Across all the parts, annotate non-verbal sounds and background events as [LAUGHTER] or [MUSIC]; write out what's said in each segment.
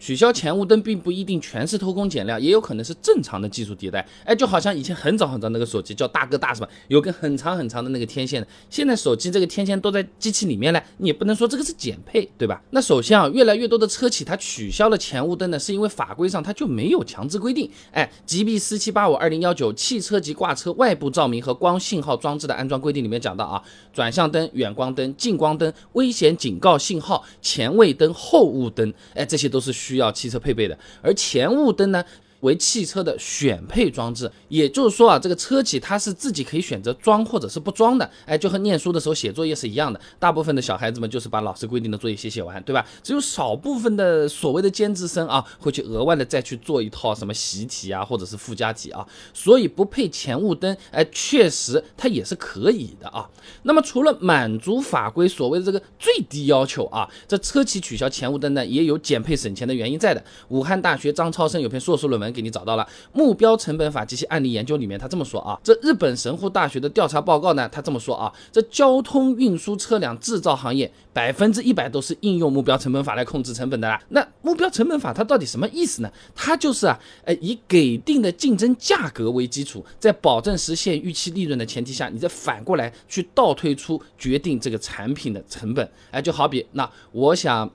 取消前雾灯并不一定全是偷工减料，也有可能是正常的技术迭代。哎，就好像以前很早很早那个手机叫大哥大是吧？有根很长很长的那个天线的。现在手机这个天线都在机器里面了，你也不能说这个是减配，对吧？那首先啊，越来越多的车企它取消了前雾灯呢，是因为法规上它就没有强制规定。哎，GB 四七八五二零幺九汽车及挂车外部照明和光信号装置的安装规定里面讲到啊，转向灯、远光灯、近光灯、危险警告信号、前位灯、后雾灯，哎，这些都是需需要汽车配备的，而前雾灯呢？为汽车的选配装置，也就是说啊，这个车企它是自己可以选择装或者是不装的，哎，就和念书的时候写作业是一样的。大部分的小孩子们就是把老师规定的作业写写完，对吧？只有少部分的所谓的尖子生啊，会去额外的再去做一套什么习题啊，或者是附加题啊。所以不配前雾灯，哎，确实它也是可以的啊。那么除了满足法规所谓的这个最低要求啊，这车企取消前雾灯呢，也有减配省钱的原因在的。武汉大学张超生有篇硕士论文。给你找到了目标成本法及其案例研究里面，他这么说啊，这日本神户大学的调查报告呢，他这么说啊，这交通运输车辆制造行业百分之一百都是应用目标成本法来控制成本的啦。那目标成本法它到底什么意思呢？它就是啊，哎，以给定的竞争价格为基础，在保证实现预期利润的前提下，你再反过来去倒推出决定这个产品的成本。哎，就好比那我想。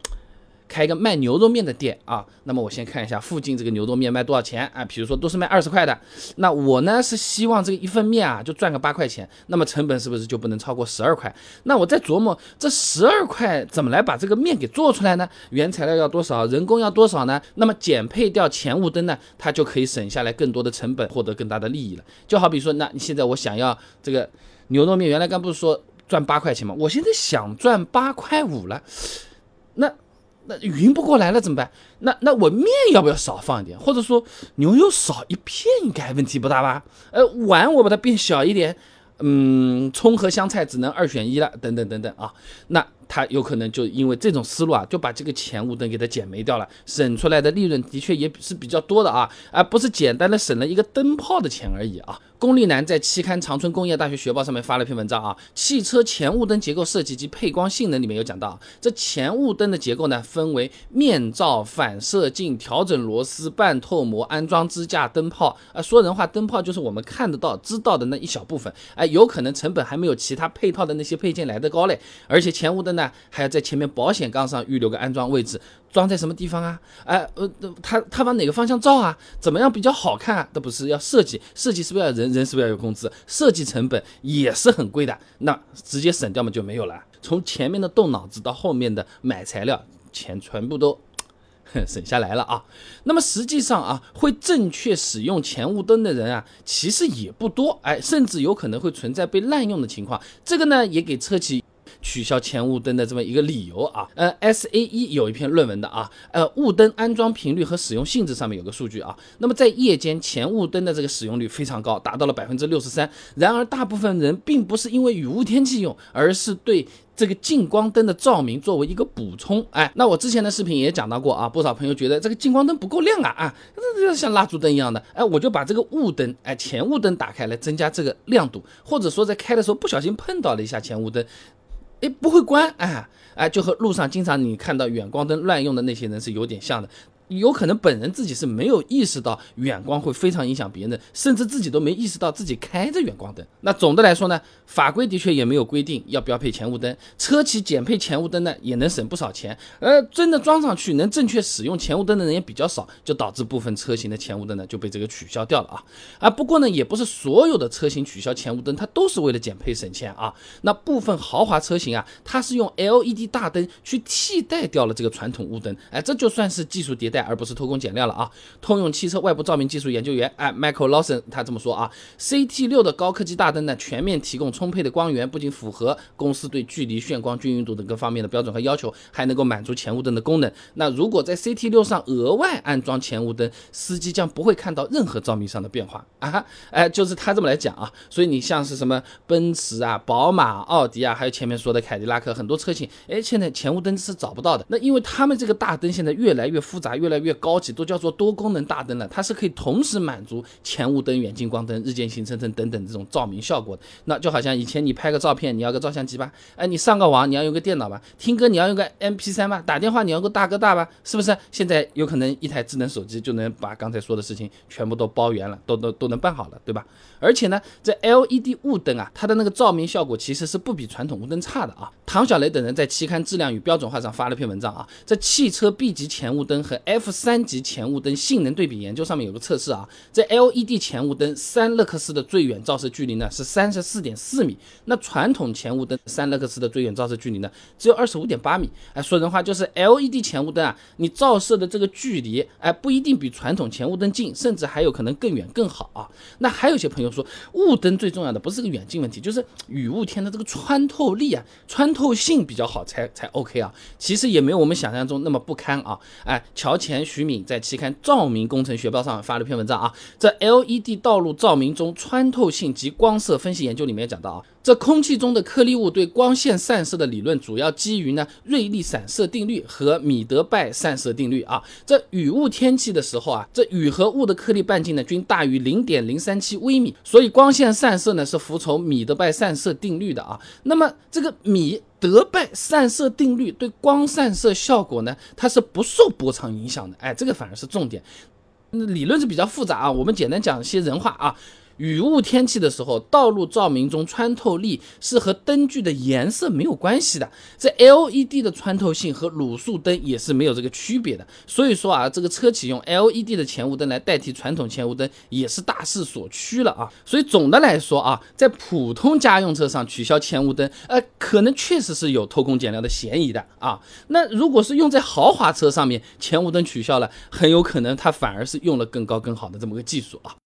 开一个卖牛肉面的店啊，那么我先看一下附近这个牛肉面卖多少钱啊？比如说都是卖二十块的，那我呢是希望这个一份面啊就赚个八块钱，那么成本是不是就不能超过十二块？那我再琢磨这十二块怎么来把这个面给做出来呢？原材料要多少？人工要多少呢？那么减配掉前雾灯呢，它就可以省下来更多的成本，获得更大的利益了。就好比说，那你现在我想要这个牛肉面，原来刚不是说赚八块钱吗？我现在想赚八块五了，那。那匀不过来了怎么办？那那我面要不要少放一点？或者说牛肉少一片应该问题不大吧？呃，碗我把它变小一点，嗯，葱和香菜只能二选一了，等等等等啊，那。他有可能就因为这种思路啊，就把这个前雾灯给它减没掉了，省出来的利润的确也是比较多的啊，而不是简单的省了一个灯泡的钱而已啊。龚立南在期刊《长春工业大学学报》上面发了一篇文章啊，汽车前雾灯结构设计及配光性能里面有讲到，这前雾灯的结构呢，分为面罩、反射镜、调整螺丝、半透膜、安装支架、灯泡啊。说人话，灯泡就是我们看得到、知道的那一小部分，哎，有可能成本还没有其他配套的那些配件来的高嘞，而且前雾灯。那还要在前面保险杠上预留个安装位置，装在什么地方啊？哎，呃，它它往哪个方向照啊？怎么样比较好看啊？那不是要设计，设计是不是要人人是不是要有工资？设计成本也是很贵的，那直接省掉嘛就没有了。从前面的动脑子到后面的买材料，钱全部都 [LAUGHS] 省下来了啊。那么实际上啊，会正确使用前雾灯的人啊，其实也不多，哎，甚至有可能会存在被滥用的情况。这个呢，也给车企。取消前雾灯的这么一个理由啊，呃，S A E 有一篇论文的啊，呃，雾灯安装频率和使用性质上面有个数据啊，那么在夜间前雾灯的这个使用率非常高，达到了百分之六十三。然而，大部分人并不是因为雨雾天气用，而是对这个近光灯的照明作为一个补充。哎，那我之前的视频也讲到过啊，不少朋友觉得这个近光灯不够亮啊啊，这这像蜡烛灯一样的，哎，我就把这个雾灯，哎，前雾灯打开来增加这个亮度，或者说在开的时候不小心碰到了一下前雾灯。不会关，哎哎，就和路上经常你看到远光灯乱用的那些人是有点像的。有可能本人自己是没有意识到远光会非常影响别人，甚至自己都没意识到自己开着远光灯。那总的来说呢，法规的确也没有规定要标配前雾灯，车企减配前雾灯呢也能省不少钱。而真的装上去能正确使用前雾灯的人也比较少，就导致部分车型的前雾灯呢就被这个取消掉了啊。啊，不过呢也不是所有的车型取消前雾灯，它都是为了减配省钱啊。那部分豪华车型啊，它是用 LED 大灯去替代掉了这个传统雾灯，哎，这就算是技术迭代。而不是偷工减料了啊！通用汽车外部照明技术研究员哎，Michael Lawson 他这么说啊，CT 六的高科技大灯呢，全面提供充沛的光源，不仅符合公司对距离、眩光均匀度等各方面的标准和要求，还能够满足前雾灯的功能。那如果在 CT 六上额外安装前雾灯，司机将不会看到任何照明上的变化啊！哎，就是他这么来讲啊。所以你像是什么奔驰啊、宝马、奥迪啊，还有前面说的凯迪拉克很多车型，哎，现在前雾灯是找不到的。那因为他们这个大灯现在越来越复杂越越来越高级，都叫做多功能大灯了。它是可以同时满足前雾灯、远近光灯、日间行车灯等等这种照明效果的。那就好像以前你拍个照片，你要个照相机吧？哎，你上个网你要用个电脑吧？听歌你要用个 MP3 吧？打电话你要个大哥大吧？是不是？现在有可能一台智能手机就能把刚才说的事情全部都包圆了，都都都能办好了，对吧？而且呢，这 LED 雾灯啊，它的那个照明效果其实是不比传统雾灯差的啊。唐小雷等人在期刊《质量与标准化》上发了篇文章啊，在汽车 B 级前雾灯和 F 三级前雾灯性能对比研究上面有个测试啊，在 LED 前雾灯三勒克斯的最远照射距离呢是三十四点四米，那传统前雾灯三勒克斯的最远照射距离呢只有二十五点八米。哎，说人话就是 LED 前雾灯啊，你照射的这个距离哎不一定比传统前雾灯近，甚至还有可能更远更好啊。那还有些朋友说，雾灯最重要的不是个远近问题，就是雨雾天的这个穿透力啊，穿透性比较好才才 OK 啊。其实也没有我们想象中那么不堪啊。哎，乔前徐敏在期刊《照明工程学报》上发了一篇文章啊，在 LED 道路照明中穿透性及光色分析研究里面讲到啊。这空气中的颗粒物对光线散射的理论，主要基于呢瑞利散射定律和米德拜散射定律啊。这雨雾天气的时候啊，这雨和雾的颗粒半径呢均大于零点零三七微米，所以光线散射呢是服从米德拜散射定律的啊。那么这个米德拜散射定律对光散射效果呢，它是不受波长影响的。哎，这个反而是重点。理论是比较复杂啊，我们简单讲些人话啊。雨雾天气的时候，道路照明中穿透力是和灯具的颜色没有关系的。这 LED 的穿透性和卤素灯也是没有这个区别的。所以说啊，这个车企用 LED 的前雾灯来代替传统前雾灯也是大势所趋了啊。所以总的来说啊，在普通家用车上取消前雾灯，呃，可能确实是有偷工减料的嫌疑的啊。那如果是用在豪华车上面，前雾灯取消了，很有可能它反而是用了更高更好的这么个技术啊。